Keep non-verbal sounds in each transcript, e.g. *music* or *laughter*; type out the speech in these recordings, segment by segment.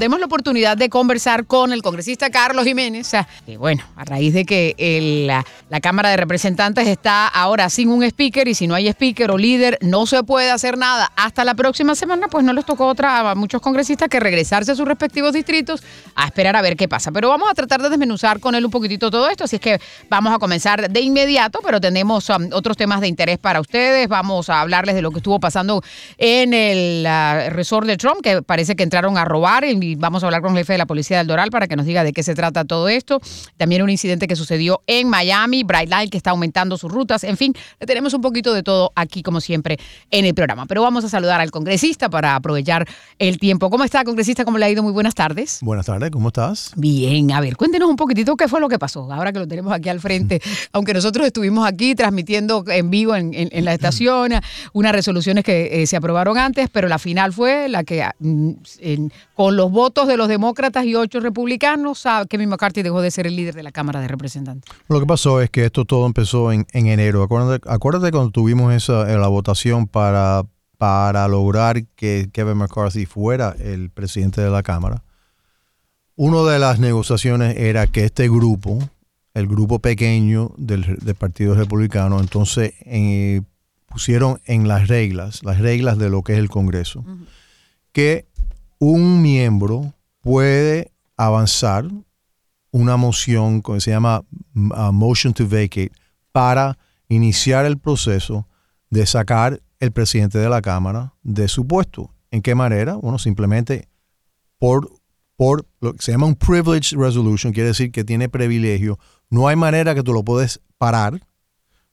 demos la oportunidad de conversar con el congresista Carlos Jiménez. Y bueno, a raíz de que la, Cámara de Representantes está ahora sin un speaker y si no hay speaker o líder no se puede hacer nada hasta la próxima semana, pues no les tocó otra a muchos congresistas que regresarse a sus respectivos distritos a esperar a ver qué pasa. Pero vamos a tratar de desmenuzar con él un poquitito todo esto, así es que vamos a comenzar de inmediato, pero tenemos um, otros temas de interés para ustedes. Vamos a hablarles de lo que estuvo pasando en el uh, resort de Trump, que parece que entraron a robar y vamos a hablar con el jefe de la policía del Doral para que nos diga de qué se trata todo esto. También un incidente que sucedió en Miami, Bright Line que está aumentando sus rutas. En fin, tenemos un poquito de todo aquí, como siempre, en el programa. Pero vamos a saludar al congresista para aprovechar el tiempo. ¿Cómo está, congresista? ¿Cómo le ha ido? Muy buenas tardes. Buenas tardes, ¿cómo estás? Bien, a ver, cuéntenos un poquitito qué fue lo que pasó, ahora que lo tenemos aquí al frente. *laughs* Aunque nosotros estuvimos aquí transmitiendo en vivo en, la estación unas resoluciones que eh, se aprobaron antes, pero la final fue la que mm, con los votos de los demócratas y ocho republicanos, Kevin McCarthy dejó de ser el líder de la Cámara de Representantes. Lo que pasó es que esto todo empezó en, enero. Acuérdate, acuérdate, cuando tuvimos esa, eh, la votación para, para lograr que Kevin McCarthy fuera el presidente de la Cámara. Una de las negociaciones era que este grupo, el grupo pequeño del, Partido Republicano, entonces eh, pusieron en las reglas, las reglas de lo que es el Congreso, que un miembro puede avanzar una moción que se llama uh, motion to vacate para iniciar el proceso de sacar el presidente de la Cámara de su puesto. ¿En qué manera? Bueno, simplemente por, por lo que se llama un privilege resolution, quiere decir que tiene privilegio. No hay manera que tú lo puedes parar.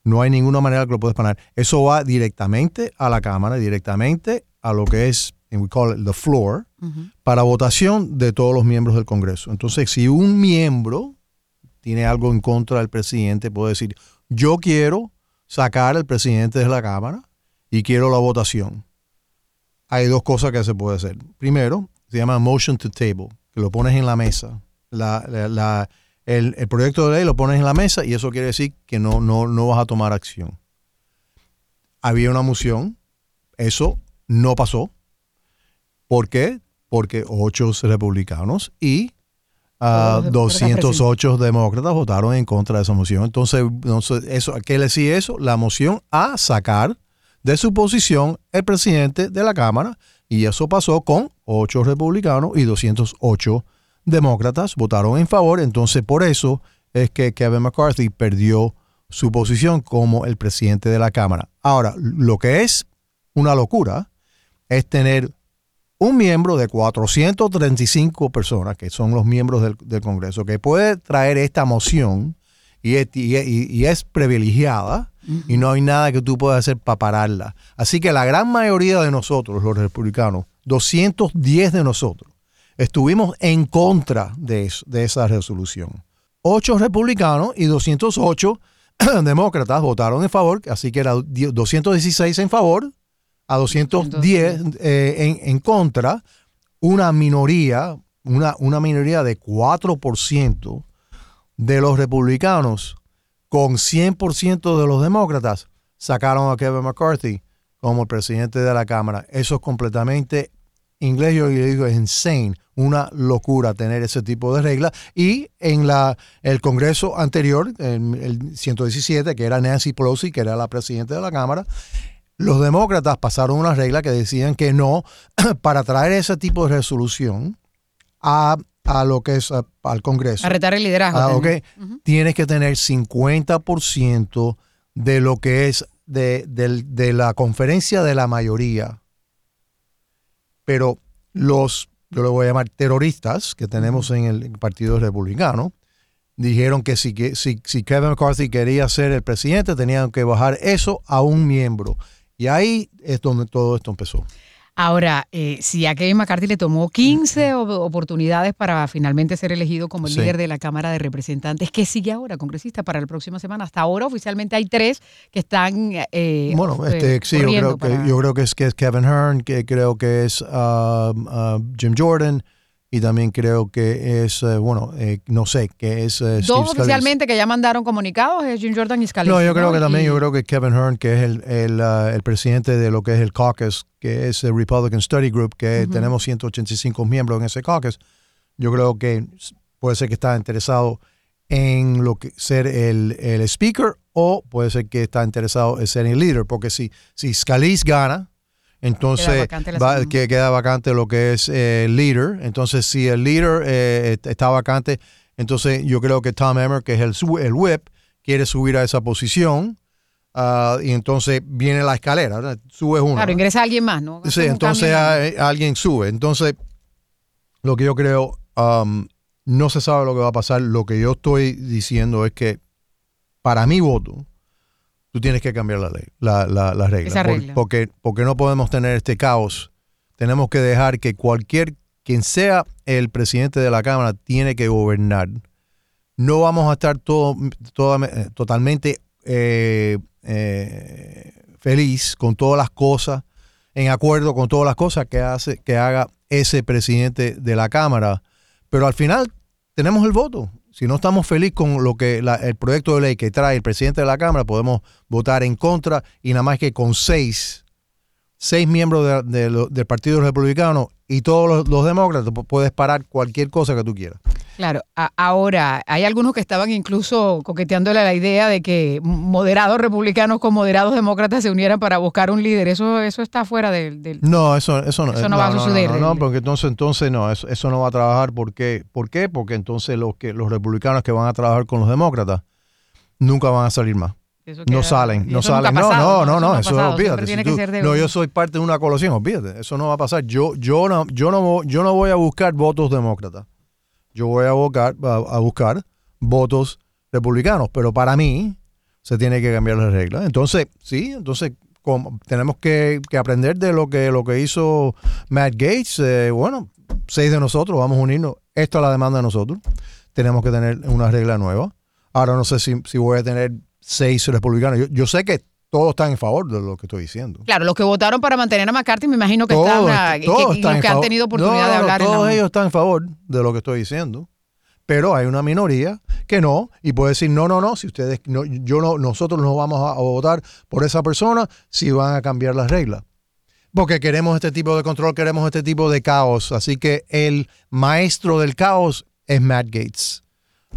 No hay ninguna manera que lo puedes parar. Eso va directamente a la Cámara, directamente a lo que es and we call it the floor, para votación de todos los miembros del Congreso. Entonces, si un miembro tiene algo en contra del presidente, puede decir, yo quiero sacar al presidente de la Cámara y quiero la votación. Hay dos cosas que se puede hacer. Primero, se llama motion to table, que lo pones en la mesa. el, el, proyecto de ley lo pones en la mesa y eso quiere decir que no, no, no vas a tomar acción. Había una moción, eso no pasó ¿Por qué? Porque ocho republicanos y 208 ah, demócratas votaron en contra de esa moción. Entonces, eso, ¿qué le decía eso? La moción a sacar de su posición el presidente de la Cámara y eso pasó con ocho republicanos y 208 demócratas votaron en favor. Entonces, por eso es que Kevin McCarthy perdió su posición como el presidente de la Cámara. Ahora, lo que es una locura es tener un miembro de 435 personas, que son los miembros del, Congreso, que puede traer esta moción y, es privilegiada y no hay nada que tú puedas hacer para pararla. Así que la gran mayoría de nosotros, los republicanos, 210 de nosotros, estuvimos en contra de, de esa resolución. Ocho republicanos y 208 *clears throat* demócratas votaron en favor, así que era 216 en favor a 210 eh, en, contra, una minoría, una, una minoría de 4% de los republicanos con 100% de los demócratas sacaron a Kevin McCarthy como el presidente de la Cámara. Eso es completamente inglés, yo le digo, es insane, una locura tener ese tipo de reglas. Y en la, el Congreso anterior, en el 117, que era Nancy Pelosi, que era la presidenta de la Cámara, los demócratas pasaron una regla que decían que no, *clears throat* para traer ese tipo de resolución a, lo que es al Congreso. A retar el liderazgo. Ah, tienes que tener 50% de lo que es de, de, la conferencia de la mayoría. Pero los, yo lo voy a llamar terroristas que tenemos en el Partido Republicano, dijeron que si, si, si Kevin McCarthy quería ser el presidente, tenían que bajar eso a un miembro. Y ahí es donde todo esto empezó. Ahora, eh, si a Kevin McCarthy le tomó 15 oportunidades para finalmente ser elegido como el líder de la Cámara de Representantes, ¿qué sigue ahora, congresista, para la próxima semana? Hasta ahora oficialmente hay tres que están... Eh, bueno, este, eh, sí, yo creo, que, yo creo que, es, que es Kevin Hearn, que creo que es um, uh, Jim Jordan, y también creo que es, eh, bueno, eh, no sé, que es eh, Dos Scalise. oficialmente que ya mandaron comunicados es Jim Jordan y Scalise. No, yo creo que también, Y- yo creo que Kevin Hearn, que es el, el, ah, el presidente de lo que es el caucus, que es el Republican Study Group, que Ujú. tenemos 185 miembros en ese caucus, yo creo que puede ser que está interesado en lo que ser el, el speaker o puede ser que está interesado en ser el líder, porque si, si Scalise gana, entonces va- que queda vacante lo que es eh, el líder. Entonces, si el líder eh, está vacante, entonces yo creo que Tom Emmer, que es el, el whip, quiere subir a esa posición. ah, y entonces viene la escalera, ¿verdad? sube uno. Claro, ingresa alguien más, ¿no? Sí, entonces a- alguien sube. Entonces, lo que yo creo, um, no se sabe lo que va a pasar. Lo que yo estoy diciendo es que para mi voto, tú tienes que cambiar la ley, la, la, la regla. Por- porque, porque no podemos tener este caos. Tenemos que dejar que cualquier, quien sea el presidente de la Cámara, tiene que gobernar. No vamos a estar todo, toda- eh, totalmente eh, eh, feliz con todas las cosas, en acuerdo con todas las cosas que hace, que haga ese presidente de la Cámara. Pero al final tenemos el voto. Si no estamos felices con lo que la- el proyecto de ley que trae el presidente de la Cámara, podemos votar en contra y nada más que con seis, seis miembros de- del Partido Republicano y todos los, los demócratas pu- puedes parar cualquier cosa que tú quieras. Claro, a- ahora hay algunos que estaban incluso coqueteándole a la idea de que moderados republicanos con moderados demócratas se unieran para buscar un líder. Eso, eso está fuera del, del- No, eso, eso no, Eso no va a suceder, No, no, porque entonces, entonces no, eso, eso no va a trabajar. ¿Por qué? ¿Por qué? Porque entonces los, que, los republicanos que van a trabajar con los demócratas nunca van a salir más. eso No salen, no salen. No, pasado, no, no, no, eso pasado. Siempre olvídate. tiene Si que tú- ser de no, yo soy parte de una coalición, olvídate. Eso no va a pasar. Yo, yo, no, yo, no, yo no voy a buscar votos demócratas. Yo voy a buscar, a, buscar votos republicanos. Pero para mí se tiene que cambiar las reglas. Entonces, sí, entonces como tenemos que, aprender de lo que, lo que hizo Matt Gates. Eh, bueno, seis de nosotros vamos a unirnos. Esto es la demanda de nosotros. Tenemos que tener una regla nueva. Ahora no sé si, si voy a tener seis republicanos. Yo, yo sé que todos están en favor de lo que estoy diciendo. Claro, los que votaron para mantener a McCarthy me imagino que Todos, están, que- todos y están los que han tenido oportunidad No, de hablar. Todos ellos están en favor de lo que estoy diciendo. Pero hay una minoría que no y puede decir no, no, no. Si ustedes, no, yo no, nosotros no vamos a, a votar por esa persona si van a cambiar las reglas. Porque queremos este tipo de control, queremos este tipo de caos. Así que el maestro del caos es Matt Gates.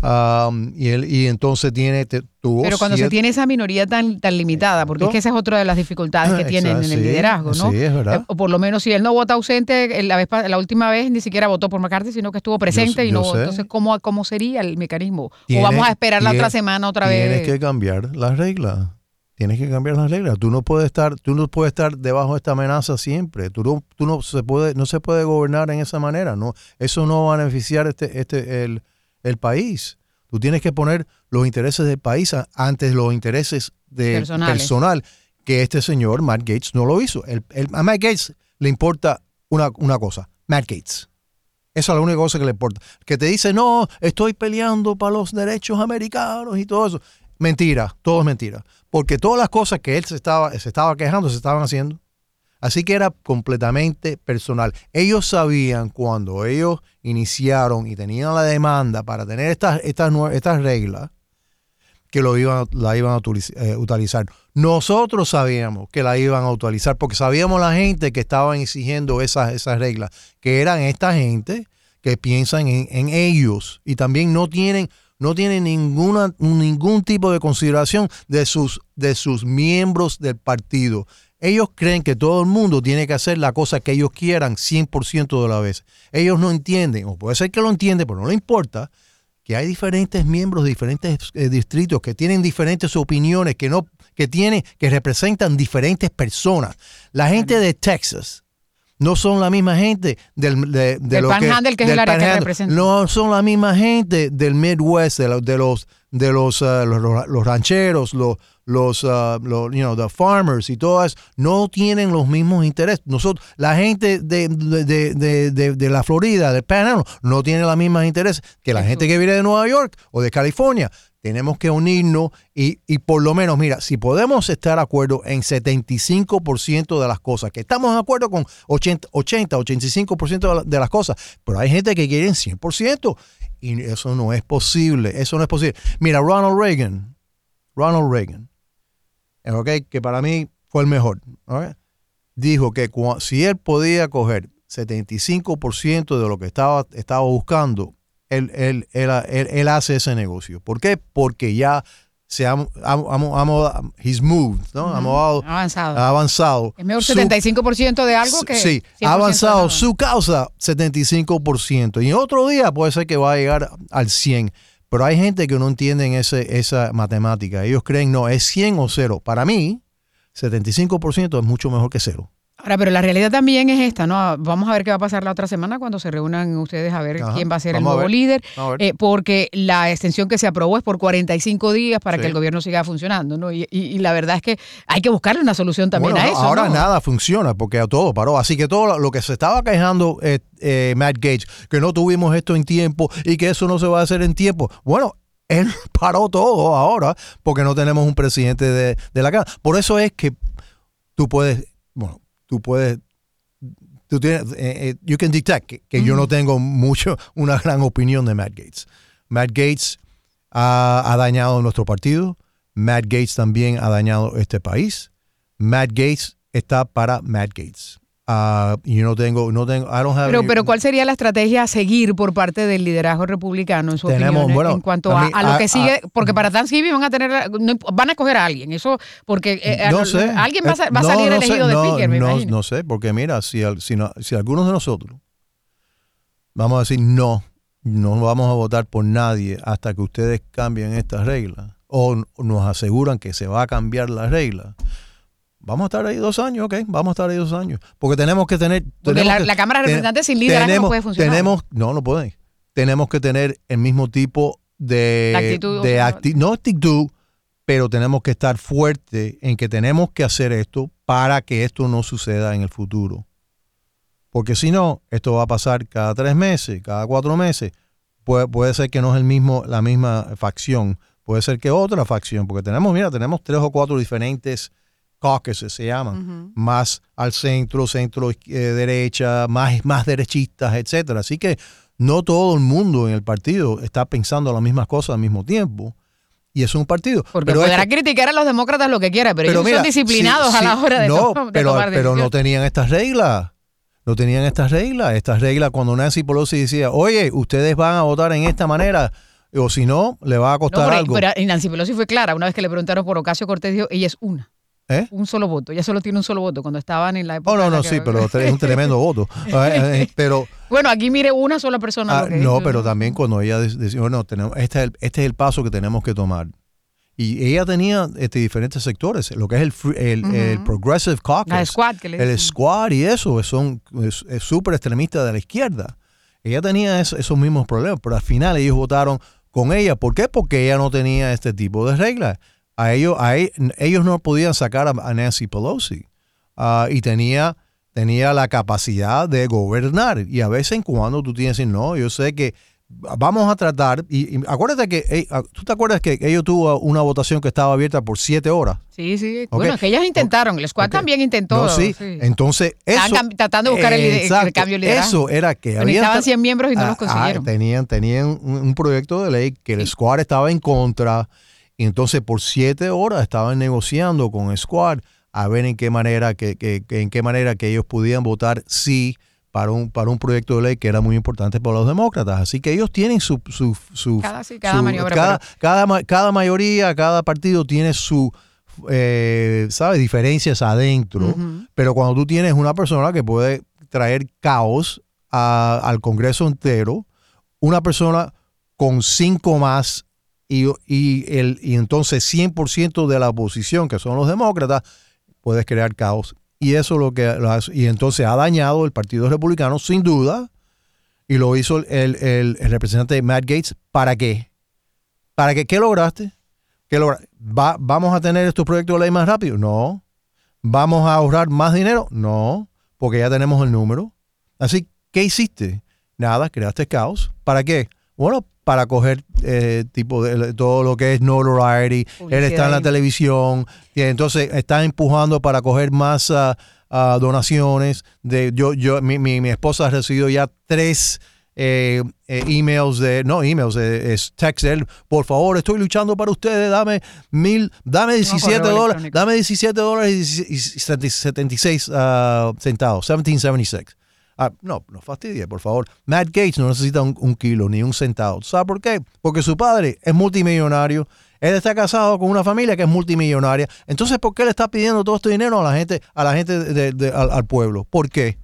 Um, y él y entonces tiene te- tuvo Pero cuando se tiene esa minoría tan, tan limitada, porque es que esa es otra de las dificultades que Ah, tienen en el sí, liderazgo, ¿no? sí, es verdad. Eh, O por lo menos si él no vota ausente, eh, la, vez, la última vez ni siquiera votó por McCarthy, sino que estuvo presente y no. yo sé. Entonces, ¿cómo, ¿cómo sería el mecanismo? o vamos a esperar la otra semana otra Tienes vez. que cambiar las reglas. Tienes que cambiar las reglas. Tú no puedes estar, tú no puedes estar debajo de esta amenaza siempre. Tú no, tú no se puede, no se puede gobernar en esa manera. No, eso no va a beneficiar este, este, el, el país. Tú tienes que poner los intereses del país antes los intereses de Personales. personal. Que este señor Matt Gates no lo hizo. El- el- a Matt Gates le importa una, una cosa. Matt Gates. Esa es la única cosa que le importa. Que te dice, no, estoy peleando para los derechos americanos y todo eso. Mentira, todo es mentira. Porque todas las cosas que él se estaba, se estaba quejando se estaban haciendo. Así que era completamente personal. Ellos sabían cuando ellos iniciaron y tenían la demanda para tener estas, estas, estas reglas que lo iban, la iban a eh, utilizar. Nosotros sabíamos que la iban a utilizar porque sabíamos la gente que estaban exigiendo esas, esas reglas, que eran esta gente que piensan en, ellos y también no tienen, no tienen ningún tipo de consideración de sus, de sus miembros del partido. Ellos creen que todo el mundo tiene que hacer la cosa que ellos quieran 100% de la vez. Ellos no entienden, o puede ser que lo entienden, pero no le importa, que hay diferentes miembros de diferentes eh, distritos que tienen diferentes opiniones, que no, que tienen, que representan diferentes personas. La gente de Texas no son la misma gente del, de, de Del lo Panhandle, que es el del área que representa. No son la misma gente del Midwest, de, los de los de los, uh, los- los rancheros, los, los, uh, los, you know, the farmers y todas, no tienen los mismos intereses. Nosotros, la gente de, de, de, de- la Florida, del Panhandle, no tiene los mismos intereses que la gente que viene de Nueva York o de California. tenemos que unirnos y, y por lo menos, mira, si podemos estar de acuerdo en 75% de las cosas, que estamos de acuerdo con 80, 80 85% de, la- de las cosas, pero hay gente que quiere 100% y eso no es posible, eso no es posible. Mira, Ronald Reagan, Ronald Reagan, eh, ok, que para mí fue el mejor, dijo que si él podía coger 75% de lo que estaba, estaba buscando, él, él, él, él- hace ese negocio. ¿Por qué? Porque ya se ha, ha- ha- ha- he's moved, ¿no? Ha movado- Avanzado. ha avanzado. es mejor Su- 75% de algo que. Sí, 100% ha avanzado su causa 75%. Y otro día puede ser que va a llegar al 100%. Pero hay gente que no entiende ese, esa matemática. Ellos creen, no, es 100 o 0. Para mí, 75% es mucho mejor que cero. Ahora, pero la realidad también es esta, ¿no? Vamos a ver qué va a pasar la otra semana cuando se reúnan ustedes a ver Ajá, quién va a ser el a nuevo líder, a eh, porque la extensión que se aprobó es por 45 días para Sí. que el gobierno siga funcionando, ¿no? Y, y- y la verdad es que hay que buscarle una solución también Bueno, a eso. ahora ¿no? nada funciona porque todo paró. Así que todo lo- que se estaba quejando eh, eh, Matt Gates, que no tuvimos esto en tiempo y que eso no se va a hacer en tiempo. Bueno, él *laughs* paró todo ahora porque no tenemos un presidente de, de la Cámara. Por eso es que tú puedes, bueno, tú puedes, tú tienes, eh, eh, you can detect que, que yo no tengo mucho, *laughs* una gran opinión de Matt Gates. Matt Gates ha, ha dañado nuestro partido. Matt Gates también ha dañado este país. Matt Gates está para Matt Gates. Y yo no tengo, no tengo, I don't have Pero, any- pero ¿cuál sería la estrategia a seguir por parte del liderazgo republicano en su Tenemos, opinión bueno, en cuanto a a, mí- a lo a- que sigue? porque para Thanksgiving van a tener, no van a escoger a alguien, eso porque eh, no sé. alguien va a, Eh, a salir sé, elegido de speaker, me no, imagino. no sé, porque mira, si, si, no- si algunos de nosotros vamos a decir no, no vamos a votar por nadie hasta que ustedes cambien estas reglas o nos aseguran que se va a cambiar la regla. Vamos a estar ahí dos años, ok, vamos a estar ahí dos años. Porque tenemos que tener... Porque tenemos la, que- la Cámara de te- Representantes sin liderazgo no puede funcionar. Tenemos, no, no puede. Tenemos que tener el mismo tipo de, La actitud, de acti- no actitud, pero tenemos que estar fuerte en que tenemos que hacer esto para que esto no suceda en el futuro. Porque si no, esto va a pasar cada tres meses, cada cuatro meses. Puede, puede ser que no es el mismo, la misma facción, puede ser que otra facción, porque tenemos, mira, tenemos tres o cuatro diferentes caucuses, se llaman más al centro, centro eh, derecha, más, más derechistas, etcétera. Así que no todo el mundo en el partido está pensando las mismas cosas al mismo tiempo. Y es un partido. Porque Pero podrá criticar a los demócratas lo que quiera, pero, ellos mira, son disciplinados sí, a la hora de, no, to- de pero, tomar pero no tenían estas reglas. No tenían estas reglas. Estas reglas cuando Nancy Pelosi decía, oye, ustedes van a votar en esta manera, o si no, le va a No, costar pero, algo. pero y Nancy Pelosi fue clara. Una vez que le preguntaron por Ocasio Cortés, dijo, ella es una. ¿Eh? Un solo voto. Ella solo tiene un solo voto. Cuando estaban en la época. Oh, no, no, que- sí, pero es un tremendo *laughs* voto. Eh, eh, pero Bueno, aquí mire una sola persona. Ah, lo que no, hizo, pero también cuando ella de- decía, bueno, tenemos, este, es el, este es el paso que tenemos que tomar. Y ella tenía este, diferentes sectores, lo que es el, el. Progressive Caucus, La squad que le el. Squad y eso, son súper extremistas de la izquierda. Ella tenía es- esos mismos problemas, pero al final ellos votaron con ella. ¿Por qué? Porque ella no tenía este tipo de reglas. A ellos, a e- ellos no podían sacar a, Nancy Pelosi. Ah, y tenía, tenía la capacidad de gobernar. Y a veces en cuando tú tienes que decir, no, yo sé que vamos a tratar. Y, y acuérdate que, eh, ah, ¿tú te acuerdas que ellos tuvo una votación que estaba abierta por siete horas? Sí, sí. Bueno, que ellas intentaron. El squad también intentó. No, sí. Entonces, eso. Estaban tratando de buscar el cambio de liderazgo. Eso era que Pero había. necesitaban 100 miembros y no Ah, los consiguieron. ah, tenían tenían un, un proyecto de ley que el Squad estaba en contra. Y entonces, por siete horas estaban negociando con Squad a ver en qué manera que, que- que- en qué manera que ellos podían votar sí para un, para un proyecto de ley que era muy importante para los demócratas. Así que ellos tienen su... su, su- Cada- sí, cada su- maniobra, Cada, pero- cada, ma- cada mayoría, cada partido tiene su... Eh, ¿Sabes? Diferencias adentro. Pero cuando tú tienes una persona que puede traer caos a- al Congreso entero, una persona con cinco más y, y el, y entonces 100% de la oposición, que son los demócratas, puedes crear caos. Y eso es lo que y entonces ha dañado el Partido Republicano, sin duda, y lo hizo el, el- el representante Matt Gates. ¿Para qué? ¿Para qué? ¿Qué lograste? ¿Qué logra- Va- ¿Vamos a tener estos proyectos de ley más rápido? No. ¿Vamos a ahorrar más dinero? No, porque ya tenemos el número. Así, ¿qué hiciste? Nada, creaste caos. ¿Para qué? Bueno, para coger eh, tipo de, todo lo que es notoriety, él está en la televisión, y entonces está empujando para coger más ah, donaciones. De, yo, yo, mi, mi, mi esposa ha recibido ya tres eh, eh, emails de, no emails, eh, es text él, por favor, estoy luchando para ustedes, dame mil, dame 17 dólares, dame 17 dólares y, 76 ah, centavos, 1776. Ah, no, no fastidie, por favor. Matt Gates no necesita un, kilo ni un centavo. ¿Sabe por qué? Porque su padre es multimillonario. Él está casado con una familia que es multimillonaria. Entonces, ¿por qué le está pidiendo todo este dinero a la gente, a la gente de, al, al pueblo? ¿Por qué?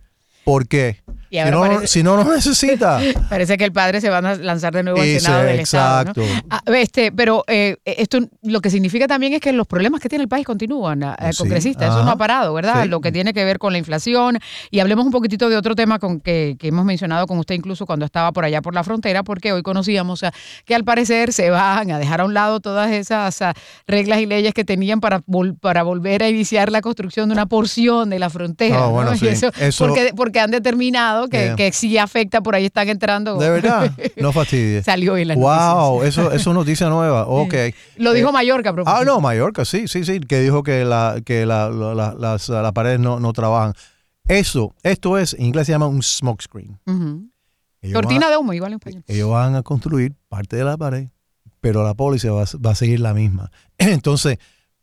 ¿Por qué? Si no, si no, necesita. *laughs* Parece que el padre se va a lanzar de nuevo al Senado del Estado. Ah, este, pero eh, esto lo que significa también es que los problemas que tiene el país continúan, eh, congresista. Eso no ha parado, ¿verdad? Lo que tiene que ver con la inflación. Y hablemos un poquitito de otro tema con que, hemos mencionado con usted incluso cuando estaba por allá por la frontera, porque hoy conocíamos que al parecer se van a dejar a un lado todas esas reglas y leyes que tenían para, para volver a iniciar la construcción de una porción de la frontera. Ah, *laughs* porque, porque han determinado que, sí afecta, por ahí están entrando. De verdad, *laughs* no fastidies. Salió en la Wow, eso, eso es noticia nueva. *laughs* Ok. Lo dijo eh, Mallorca, Ah, no, Mallorca, sí, sí, sí, que dijo que la, que la, las, paredes no, no trabajan. Eso, esto es, en inglés se llama un smoke screen. Cortina de humo, igual en español. Ellos van a construir parte de la pared, pero la policía va, va a seguir la misma. *clears throat* Entonces,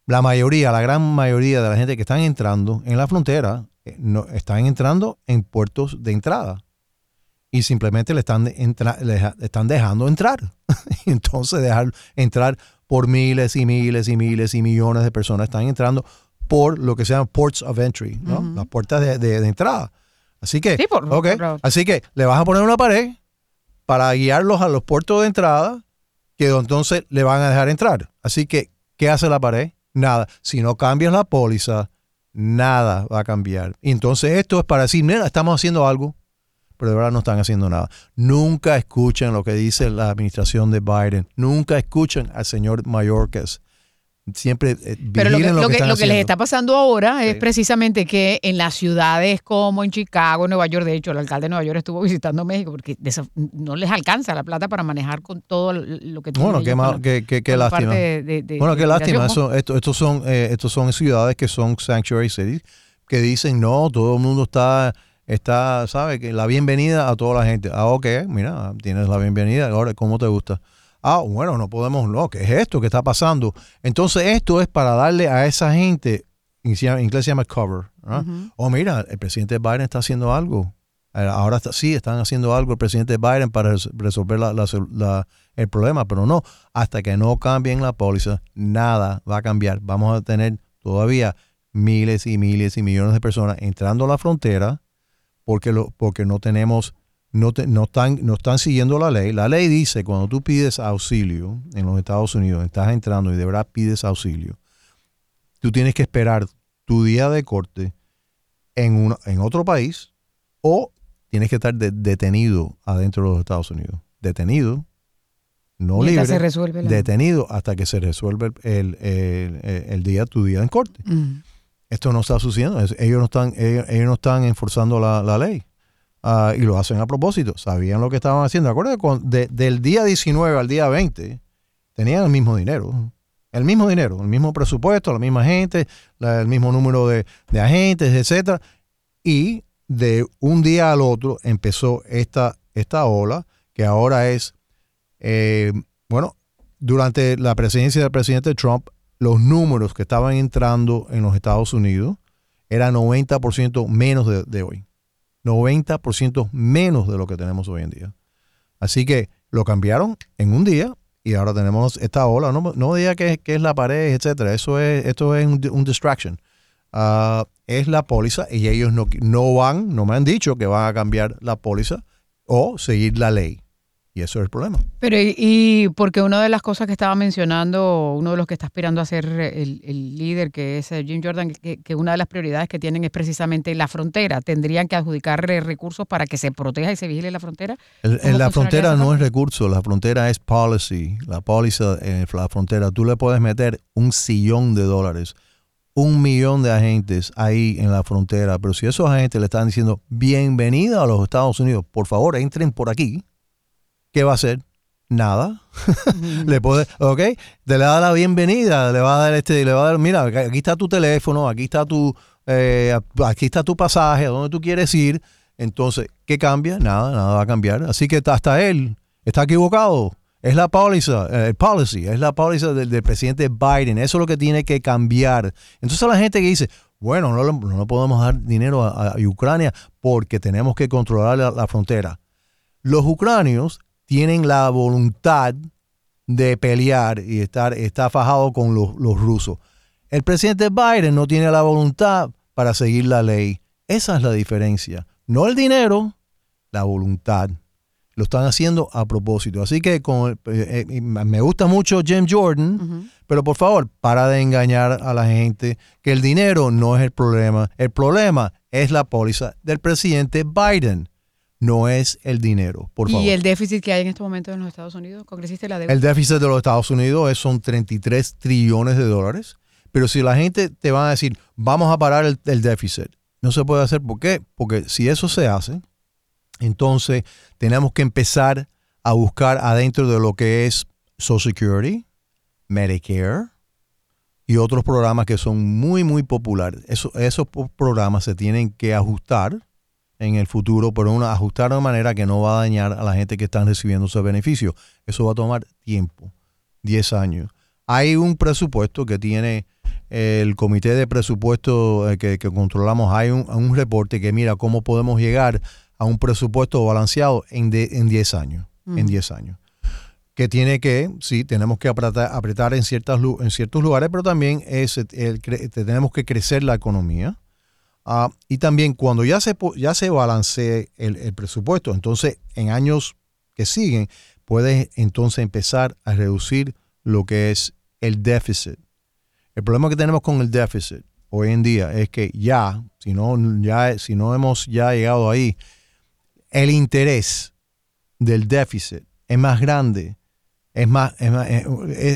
la mayoría, la gran mayoría de la gente que están entrando en la frontera no, están entrando en puertos de entrada y simplemente le están, están dejando entrar. *laughs* Entonces, dejar entrar por miles y miles y miles y millones de personas están entrando por lo que se llama ports of entry, las puertas de, entrada. Así que, así que le vas a poner una pared para guiarlos a los puertos de entrada que entonces le van a dejar entrar. Así que, ¿qué hace la pared? Nada. Si no cambias la póliza, nada va a cambiar. entonces esto es para decir, mira, estamos haciendo algo, pero de verdad no están haciendo nada. Nunca escuchen lo que dice la administración de Biden. Nunca escuchen al señor Mayorkas siempre eh, Pero lo que, lo, que, lo que, les está pasando ahora es precisamente que en las ciudades como en Chicago, Nueva York, de hecho el alcalde de Nueva York estuvo visitando México porque no les alcanza la plata para manejar con todo lo que tienen. Bueno, qué, qué, qué, lástima. bueno, qué lástima. Eso, esto, estos, son, eh, estos son ciudades que son sanctuary cities que dicen no, todo el mundo está está, sabe que la bienvenida a toda la gente. Ah, ok, mira, tienes la bienvenida, ahora, ¿cómo te gusta? Ah, bueno, no podemos, no, ¿qué es esto que está pasando? Entonces esto es para darle a esa gente, en inglés se llama cover, o oh, mira, el presidente Biden está haciendo algo. Eh, ahora sí, están haciendo algo el presidente Biden para resolver el problema, pero no, hasta que no cambien la póliza, nada va a cambiar. Vamos a tener todavía miles y miles y millones de personas entrando a la frontera porque, lo, porque no tenemos no, no, están, no están siguiendo la ley. La ley dice cuando tú pides auxilio en los Estados Unidos, estás entrando y de verdad pides auxilio, tú tienes que esperar tu día de corte en, en otro país o tienes que estar detenido adentro de los Estados Unidos. Detenido, no libre, detenido hasta que se resuelve el, el, día, tu día en corte. Mm. Esto no está sucediendo. Ellos no están, ellos, no están enforzando la, la ley. Ah, y lo hacen a propósito. Sabían lo que estaban haciendo. Acuérdate, con, del día 19 al día 20 tenían el mismo dinero. El mismo dinero, el mismo presupuesto, la misma gente, el mismo número de, agentes, etcétera. Y de un día al otro empezó esta, esta ola, que ahora es, eh, bueno, durante la presidencia del presidente Trump, los números que estaban entrando en los Estados Unidos eran 90% menos de hoy. 90% menos de lo que tenemos hoy en día. Así que lo cambiaron en un día y ahora tenemos esta ola. No, no diga que, es la pared, etcétera. Eso es, esto es un, distraction. Ah, es la póliza y ellos no, no van, no me han dicho que van a cambiar la póliza o seguir la ley. Y eso es el problema. Pero y, porque una de las cosas que estaba mencionando, uno de los que está aspirando a ser el, líder, que es eh, Jim Jordan, que, una de las prioridades que tienen es precisamente la frontera. ¿Tendrían que adjudicarle recursos para que se proteja y se vigile la frontera? la frontera no es recurso, la frontera es policy. La póliza en la frontera, tú le puedes meter un sillón de dólares, un millón de agentes ahí en la frontera, pero si esos agentes le están diciendo bienvenida a los Estados Unidos, por favor entren por aquí, ¿qué va a hacer? Nada. *laughs* le puede, ok, te le da la bienvenida, le va a dar este, le va a dar, mira, aquí está tu teléfono, aquí está tu, eh, aquí está tu pasaje, a dónde tú quieres ir. Entonces, ¿qué cambia? Nada, nada va a cambiar. Así que hasta él está equivocado. Es la policy, eh, policy es la policy del, presidente Biden. Eso es lo que tiene que cambiar. Entonces la gente que dice, bueno, no, no podemos dar dinero a, Ucrania porque tenemos que controlar la, frontera. Los ucranios tienen la voluntad de pelear y estar está fajado con los, los rusos. El presidente Biden no tiene la voluntad para seguir la ley. Esa es la diferencia. No el dinero, la voluntad. Lo están haciendo a propósito. Así que con, eh, eh, me gusta mucho James Jordan, pero por favor, para de engañar a la gente que el dinero no es el problema. El problema es la póliza del presidente Biden. No es el dinero, por favor. ¿Y el déficit que hay en estos momentos en los Estados Unidos? ¿Congresista la El déficit de los Estados Unidos es, son 33 trillones de dólares. Pero si la gente te va a decir, vamos a parar el, el déficit, no se puede hacer. ¿Por qué? Porque si eso se hace, entonces, tenemos que empezar a buscar adentro de lo que es Social Security, Medicare y otros programas que son muy, muy populares. esos programas se tienen que ajustar en el futuro, pero una, ajustar de manera que no va a dañar a la gente que está recibiendo ese beneficio. Eso va a tomar tiempo, 10 años. Hay un presupuesto que tiene el comité de presupuesto eh, que, controlamos, hay un, un reporte que mira cómo podemos llegar a un presupuesto balanceado en 10 años. En 10 años. Que tiene que, sí, tenemos que apretar, apretar en, ciertas, en ciertos lugares, pero también es, tenemos que crecer la economía. Ah, y también cuando ya se, ya se balancee el, presupuesto, entonces en años que siguen, puedes entonces empezar a reducir lo que es el déficit. El problema que tenemos con el déficit hoy en día es que ya, si no, ya, si no hemos ya llegado ahí, el interés del déficit es más grande, es más, es más eh,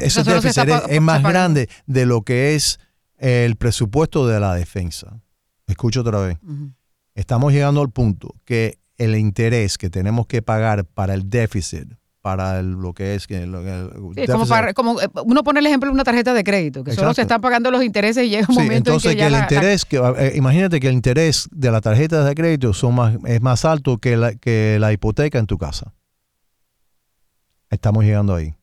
ese déficit es, más grande de lo que es el presupuesto de la defensa. Escucho otra vez. Estamos llegando al punto que el interés que tenemos que pagar para el déficit para lo que es que, como, eh, uno pone el ejemplo de una tarjeta de crédito que solo se están pagando los intereses y llega un momento entonces en que, el interés que eh, imagínate que el interés de la tarjeta de crédito son más es más alto que la, que la hipoteca en tu casa. Estamos llegando ahí.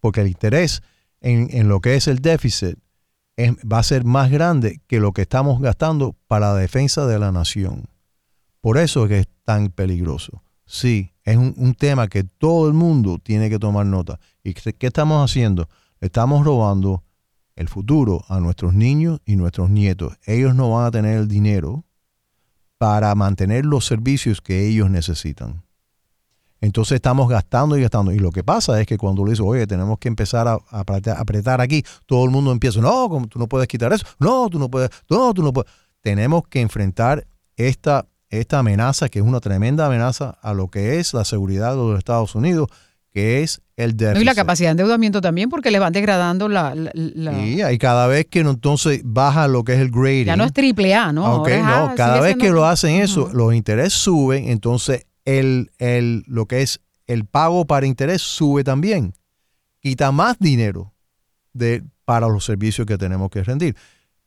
Porque el interés en, lo que es el déficit va a ser más grande que lo que estamos gastando para la defensa de la nación por eso es que es tan peligroso sí es un, tema que todo el mundo tiene que tomar nota. ¿Y qué, estamos haciendo? Estamos robando el futuro a nuestros niños y nuestros nietos. Ellos no van a tener el dinero para mantener los servicios que ellos necesitan. Entonces estamos gastando y gastando. Y lo que pasa es que cuando le dice, oye, tenemos que empezar a, apretar, aquí, todo el mundo empieza, no, tú no puedes quitar eso, no, tú no puedes, no, tú no puedes. Tenemos que enfrentar esta esta amenaza, que es una tremenda amenaza a lo que es la seguridad de los Estados Unidos, que es el déficit. y la capacidad de endeudamiento también, porque le van degradando la... Y cada vez que entonces baja lo que es el grading. Ya no es triple A, ¿no? Ok, no, cada vez que lo hacen eso, los intereses suben, entonces el, el, lo que es el pago para interés sube también. Quita más dinero de, para los servicios que tenemos que rendir.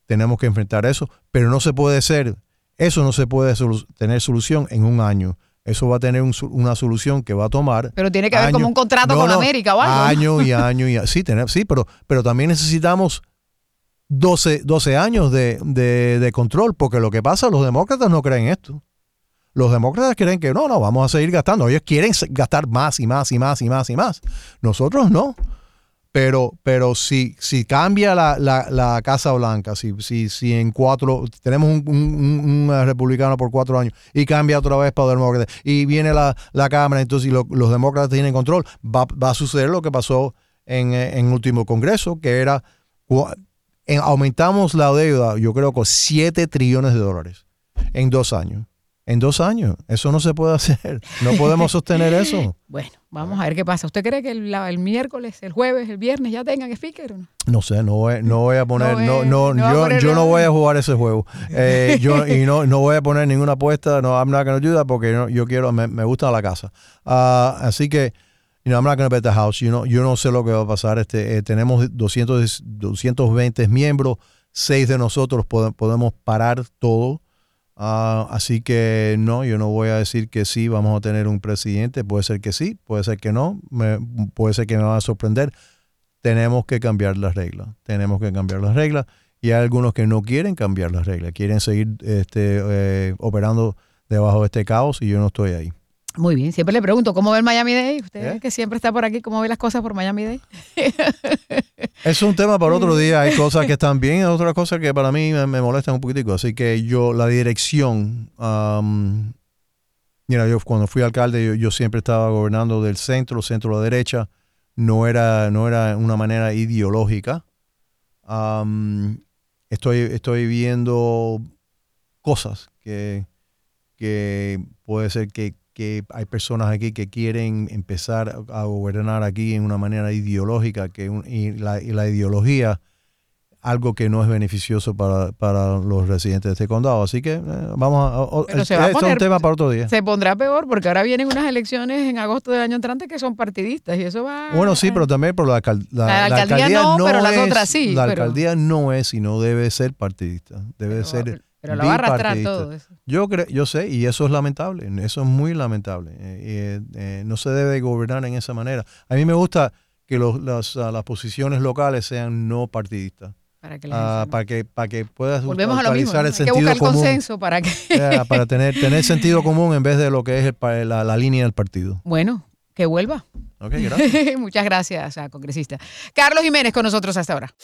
Tenemos que enfrentar eso, pero no se puede ser eso no se puede tener solución en un año. Eso va a tener una solución que va a tomar. Pero tiene que haber como un contrato con América o algo. Año y año y Sí, tener, sí pero, pero también necesitamos 12, 12 años de, de, control, porque lo que pasa, los demócratas no creen esto. Los demócratas creen que no, no, vamos a seguir gastando. Ellos quieren gastar más y más y más y más y más. Nosotros no. Pero, pero si, si cambia la, la, Casa Blanca, si, si, si en cuatro, tenemos un, republicano por cuatro años y cambia otra vez para demócratas y viene la, Cámara, entonces los demócratas tienen control, va, a suceder lo que pasó en, en el último Congreso, que era, aumentamos la deuda, yo creo, con 7 trillones de dólares en dos años en dos años. Eso no se puede *laughs* hacer. No podemos sostener eso. *laughs* Bueno, vamos a ver qué pasa. ¿Usted cree que el, miércoles, el jueves, el viernes ya tengan speaker o no? No sé, no voy, no voy a poner, *laughs* no, no, yo, yo no voy a jugar ese juego. Eh, yo, y no, no voy a poner ninguna apuesta, no, I'm not gonna do that porque yo quiero, me, gusta la casa. Ah, así que you know, I'm not going to bet the house. You know, yo no sé lo que va a pasar. Este, eh, tenemos 200, 220 miembros, seis de nosotros podemos parar todo. Ah, así que no, yo no voy a decir que sí, vamos a tener un presidente. Puede ser que sí, puede ser que no, me, puede ser que me va a sorprender. Tenemos que cambiar las reglas. Tenemos que cambiar las reglas. Y hay algunos que no quieren cambiar las reglas, quieren seguir este, eh, operando debajo de este caos y yo no estoy ahí. Muy bien, siempre le pregunto, ¿cómo ve el Miami Day? Usted ¿Eh? que siempre está por aquí, ¿cómo ve las cosas por Miami Day? *laughs* es un tema para otro día, hay cosas que están bien, hay otras cosas que para mí me, molestan un poquitico, así que yo, la dirección, mira, yo cuando fui alcalde, yo, siempre estaba gobernando del centro, centro a la derecha, no era, no era una manera ideológica. estoy, estoy viendo cosas que, que puede ser que que hay personas aquí que quieren empezar a gobernar aquí en una manera ideológica, que y, la, ideología algo que no es beneficioso para, los residentes de este condado. Así que eh, vamos a... se es un tema para otro día. Se pondrá peor porque ahora vienen unas elecciones en agosto del año entrante que son partidistas y eso va... Bueno, sí, pero también por la, la, alcaldía, no, pero las otras sí. La alcaldía no es y no debe ser partidista. Debe ser pero lo va a arrastrar todo eso. Yo, creo, yo sé, y eso es lamentable, eso es muy lamentable. Eh, eh, eh, no se debe gobernar en esa manera. A mí me gusta que las, ah, las, posiciones locales sean no partidistas. Para que, uh, para que, para que puedas Volvemos a lo mismo. el Hay sentido que buscar el consenso para que... *laughs* para tener, tener sentido *laughs* común en vez de lo que es el, la, la línea del partido. Bueno, que vuelva. Ok, gracias. *laughs* Muchas gracias, congresista. Carlos Jiménez con nosotros hasta ahora.